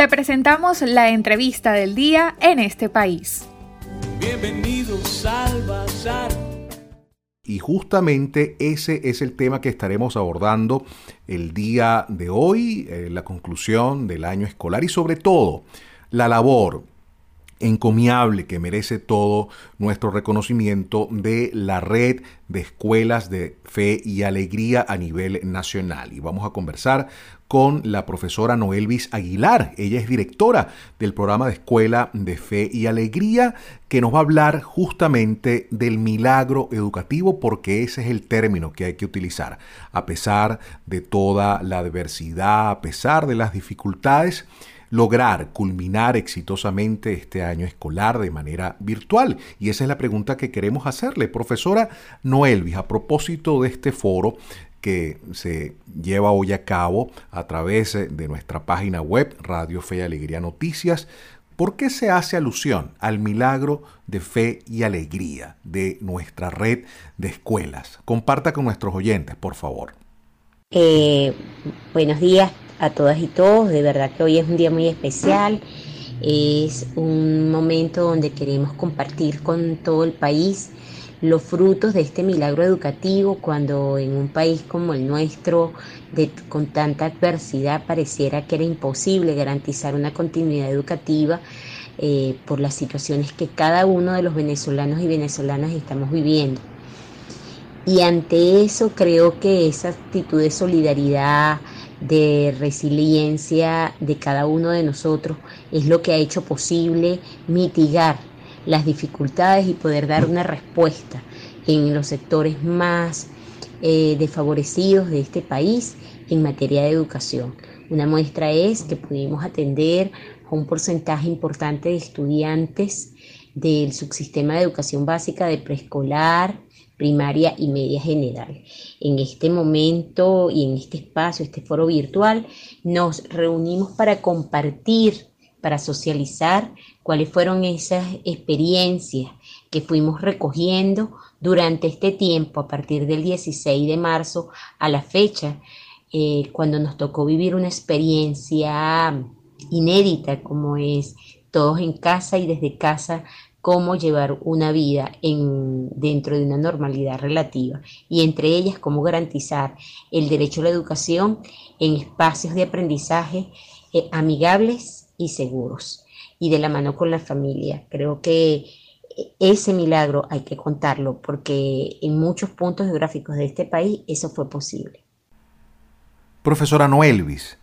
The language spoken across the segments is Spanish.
Te presentamos la entrevista del día en este país. Bienvenidos al Bazar. Y justamente ese es el tema que estaremos abordando el día de hoy, eh, la conclusión del año escolar y sobre todo la labor encomiable que merece todo nuestro reconocimiento de la red de escuelas de fe y alegría a nivel nacional. Y vamos a conversar con la profesora Noelvis Aguilar. Ella es directora del programa de Escuela de Fe y Alegría, que nos va a hablar justamente del milagro educativo, porque ese es el término que hay que utilizar. A pesar de toda la adversidad, a pesar de las dificultades, lograr culminar exitosamente este año escolar de manera virtual? Y esa es la pregunta que queremos hacerle. Profesora Noelvis, a propósito de este foro que se lleva hoy a cabo a través de nuestra página web Radio Fe y Alegría Noticias, ¿por qué se hace alusión al milagro de fe y alegría de nuestra red de escuelas? Comparta con nuestros oyentes, por favor. Eh, buenos días a todas y todos. De verdad que hoy es un día muy especial. Es un momento donde queremos compartir con todo el país los frutos de este milagro educativo cuando en un país como el nuestro, con tanta adversidad, pareciera que era imposible garantizar una continuidad educativa eh, por las situaciones que cada uno de los venezolanos y venezolanas estamos viviendo. Y ante eso creo que esa actitud de solidaridad, de resiliencia de cada uno de nosotros es lo que ha hecho posible mitigar las dificultades y poder dar una respuesta en los sectores más eh, desfavorecidos de este país en materia de educación. Una muestra es que pudimos atender a un porcentaje importante de estudiantes del subsistema de educación básica de preescolar, primaria y media general. En este momento y en este espacio, este foro virtual, nos reunimos para compartir, para socializar cuáles fueron esas experiencias que fuimos recogiendo durante este tiempo, a partir del 16 de marzo a la fecha, eh, cuando nos tocó vivir una experiencia inédita como es todos en casa y desde casa cómo llevar una vida en, dentro de una normalidad relativa y entre ellas cómo garantizar el derecho a la educación en espacios de aprendizaje eh, amigables y seguros y de la mano con la familia. Creo que ese milagro hay que contarlo porque en muchos puntos geográficos de este país eso fue posible. Profesora Noelvis,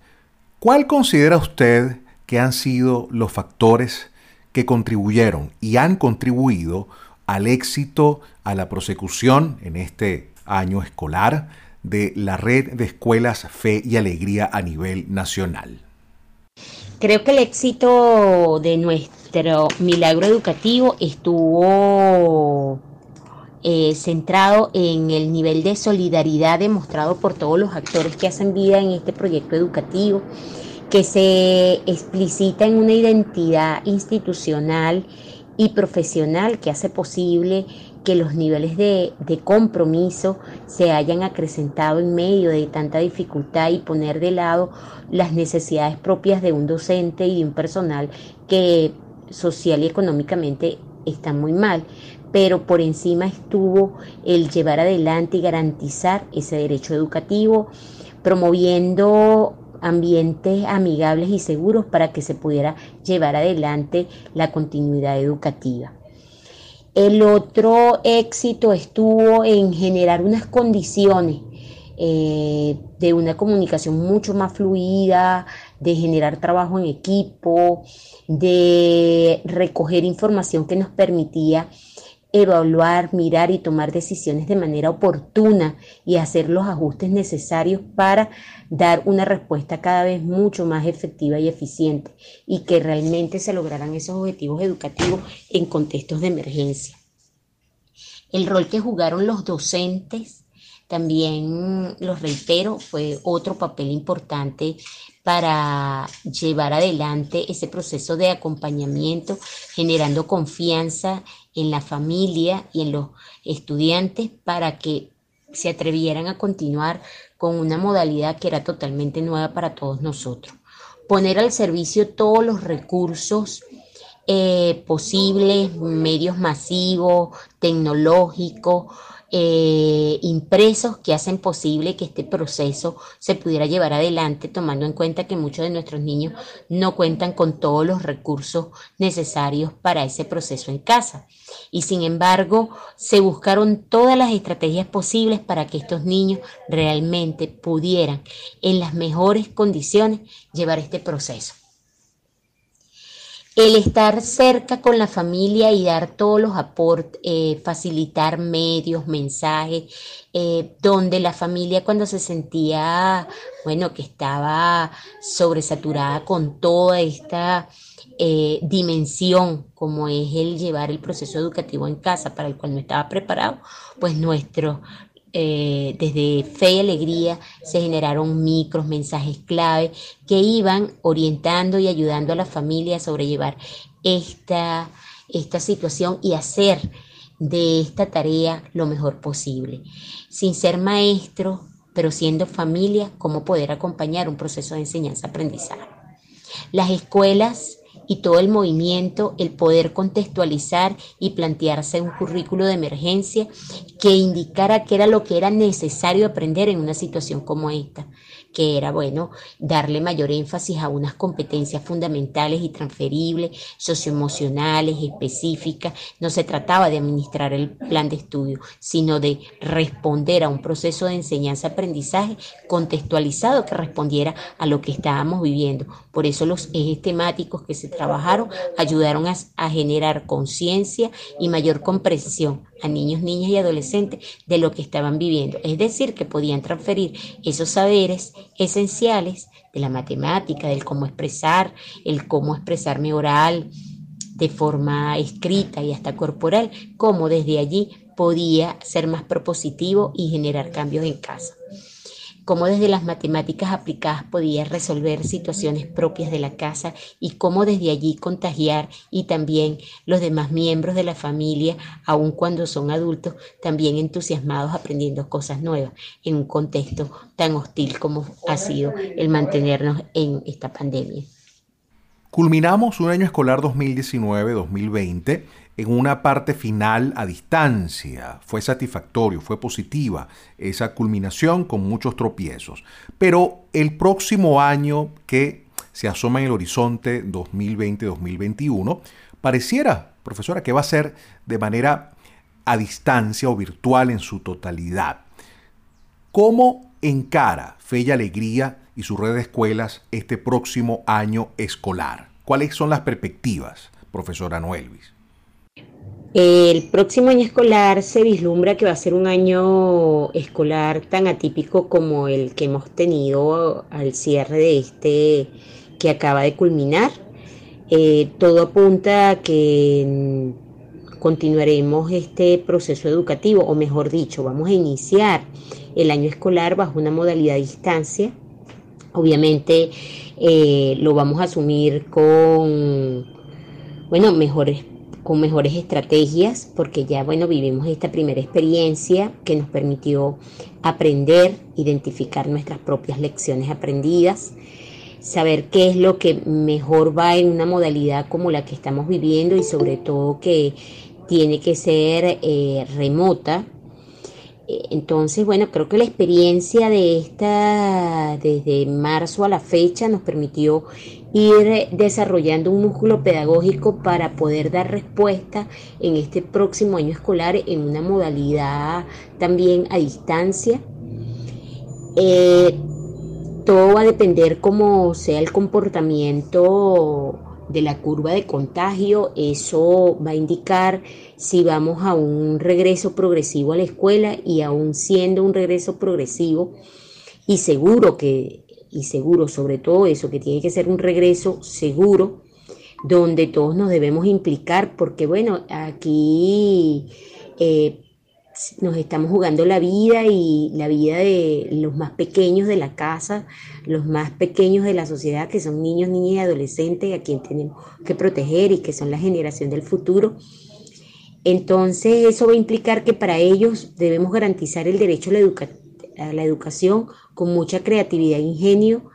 ¿cuál considera usted que han sido los factores contribuyeron y han contribuido al éxito, a la prosecución en este año escolar de la red de escuelas Fe y Alegría a nivel nacional. Creo que el éxito de nuestro milagro educativo estuvo eh, centrado en el nivel de solidaridad demostrado por todos los actores que hacen vida en este proyecto educativo que se explicita en una identidad institucional y profesional que hace posible que los niveles de, compromiso se hayan acrecentado en medio de tanta dificultad y poner de lado las necesidades propias de un docente y de un personal que social y económicamente está muy mal, pero por encima estuvo el llevar adelante y garantizar ese derecho educativo, promoviendo ambientes amigables y seguros para que se pudiera llevar adelante la continuidad educativa. El otro éxito estuvo en generar unas condiciones eh, de una comunicación mucho más fluida, de generar trabajo en equipo, de recoger información que nos permitía evaluar, mirar y tomar decisiones de manera oportuna y hacer los ajustes necesarios para dar una respuesta cada vez mucho más efectiva y eficiente y que realmente se lograran esos objetivos educativos en contextos de emergencia. El rol que jugaron los docentes, también los reitero, fue otro papel importante para llevar adelante ese proceso de acompañamiento, generando confianza en la familia y en los estudiantes para que se atrevieran a continuar con una modalidad que era totalmente nueva para todos nosotros. poner al servicio todos los recursos eh, posibles, medios masivos, tecnológicos, eh, impresos que hacen posible que este proceso se pudiera llevar adelante, tomando en cuenta que muchos de nuestros niños no cuentan con todos los recursos necesarios para ese proceso en casa. Y sin embargo, se buscaron todas las estrategias posibles para que estos niños realmente pudieran, en las mejores condiciones, llevar este proceso el estar cerca con la familia y dar todos los aportes, eh, facilitar medios, mensajes, eh, donde la familia cuando se sentía, bueno, que estaba sobresaturada con toda esta eh, dimensión como es el llevar el proceso educativo en casa para el cual no estaba preparado, pues nuestro, eh, desde Fe y Alegría se generaron micros, mensajes clave que iban orientando y ayudando a la familia a sobrellevar esta, esta situación y hacer de esta tarea lo mejor posible. Sin ser maestro, pero siendo familia, cómo poder acompañar un proceso de enseñanza-aprendizaje. Las escuelas y todo el movimiento, el poder contextualizar y plantearse un currículo de emergencia que indicara qué era lo que era necesario aprender en una situación como esta que era, bueno, darle mayor énfasis a unas competencias fundamentales y transferibles, socioemocionales, específicas. No se trataba de administrar el plan de estudio, sino de responder a un proceso de enseñanza-aprendizaje contextualizado que respondiera a lo que estábamos viviendo. Por eso los ejes temáticos que se trabajaron ayudaron a, a generar conciencia y mayor comprensión a niños, niñas y adolescentes de lo que estaban viviendo. Es decir, que podían transferir esos saberes esenciales de la matemática, del cómo expresar, el cómo expresarme oral, de forma escrita y hasta corporal, cómo desde allí podía ser más propositivo y generar cambios en casa cómo desde las matemáticas aplicadas podía resolver situaciones propias de la casa y cómo desde allí contagiar y también los demás miembros de la familia, aun cuando son adultos, también entusiasmados aprendiendo cosas nuevas en un contexto tan hostil como ha sido el mantenernos en esta pandemia. Culminamos un año escolar 2019-2020 en una parte final a distancia. Fue satisfactorio, fue positiva esa culminación con muchos tropiezos. Pero el próximo año que se asoma en el horizonte 2020-2021, pareciera, profesora, que va a ser de manera a distancia o virtual en su totalidad. ¿Cómo encara Fe Alegría y su red de escuelas este próximo año escolar? ¿Cuáles son las perspectivas, profesora Noelvis? El próximo año escolar se vislumbra que va a ser un año escolar tan atípico como el que hemos tenido al cierre de este que acaba de culminar. Eh, todo apunta a que continuaremos este proceso educativo, o mejor dicho, vamos a iniciar el año escolar bajo una modalidad de distancia. Obviamente eh, lo vamos a asumir con, bueno, mejores con mejores estrategias, porque ya, bueno, vivimos esta primera experiencia que nos permitió aprender, identificar nuestras propias lecciones aprendidas, saber qué es lo que mejor va en una modalidad como la que estamos viviendo y sobre todo que tiene que ser eh, remota. Entonces, bueno, creo que la experiencia de esta, desde marzo a la fecha, nos permitió ir desarrollando un músculo pedagógico para poder dar respuesta en este próximo año escolar en una modalidad también a distancia. Eh, todo va a depender cómo sea el comportamiento de la curva de contagio. Eso va a indicar si vamos a un regreso progresivo a la escuela y aún siendo un regreso progresivo y seguro que y seguro sobre todo eso, que tiene que ser un regreso seguro, donde todos nos debemos implicar, porque bueno, aquí eh, nos estamos jugando la vida y la vida de los más pequeños de la casa, los más pequeños de la sociedad, que son niños, niñas y adolescentes, a quien tenemos que proteger y que son la generación del futuro. Entonces eso va a implicar que para ellos debemos garantizar el derecho a la, educación con mucha creatividad e ingenio,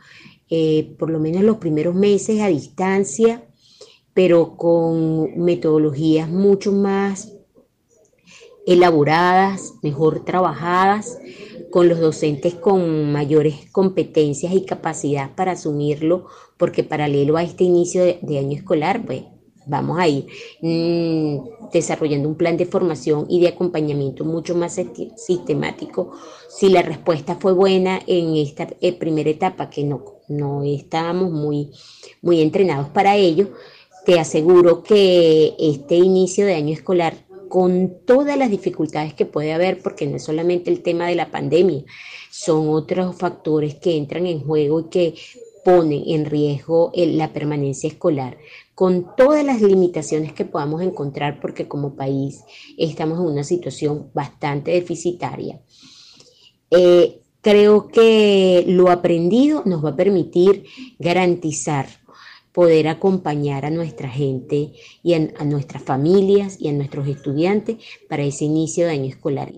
eh, por lo menos los primeros meses a distancia, pero con metodologías mucho más elaboradas, mejor trabajadas, con los docentes con mayores competencias y capacidad para asumirlo, porque paralelo a este inicio de, año escolar, pues vamos a ir mm, desarrollando un plan de formación y de acompañamiento mucho más sistemático. Si la respuesta fue buena en esta eh, primera etapa, que no, no estábamos muy, muy entrenados para ello, te aseguro que este inicio de año escolar con todas las dificultades que puede haber, porque no es solamente el tema de la pandemia, son otros factores que entran en juego y que ponen en riesgo la permanencia escolar, con todas las limitaciones que podamos encontrar, porque como país estamos en una situación bastante deficitaria. Eh, creo que lo aprendido nos va a permitir garantizar poder acompañar a nuestra gente y a, nuestras familias y a nuestros estudiantes para ese inicio de año escolar.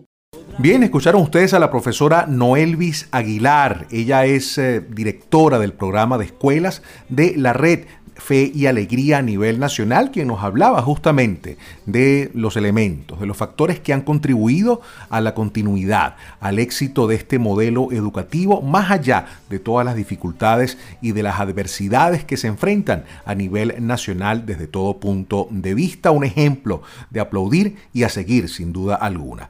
Bien, escucharon ustedes a la profesora Noelvis Aguilar. Ella es eh, directora del programa de escuelas de la red Fe y Alegría a nivel nacional, quien nos hablaba justamente de los elementos, de los factores que han contribuido a la continuidad, al éxito de este modelo educativo, más allá de todas las dificultades y de las adversidades que se enfrentan a nivel nacional desde todo punto de vista. Un ejemplo de aplaudir y a seguir sin duda alguna.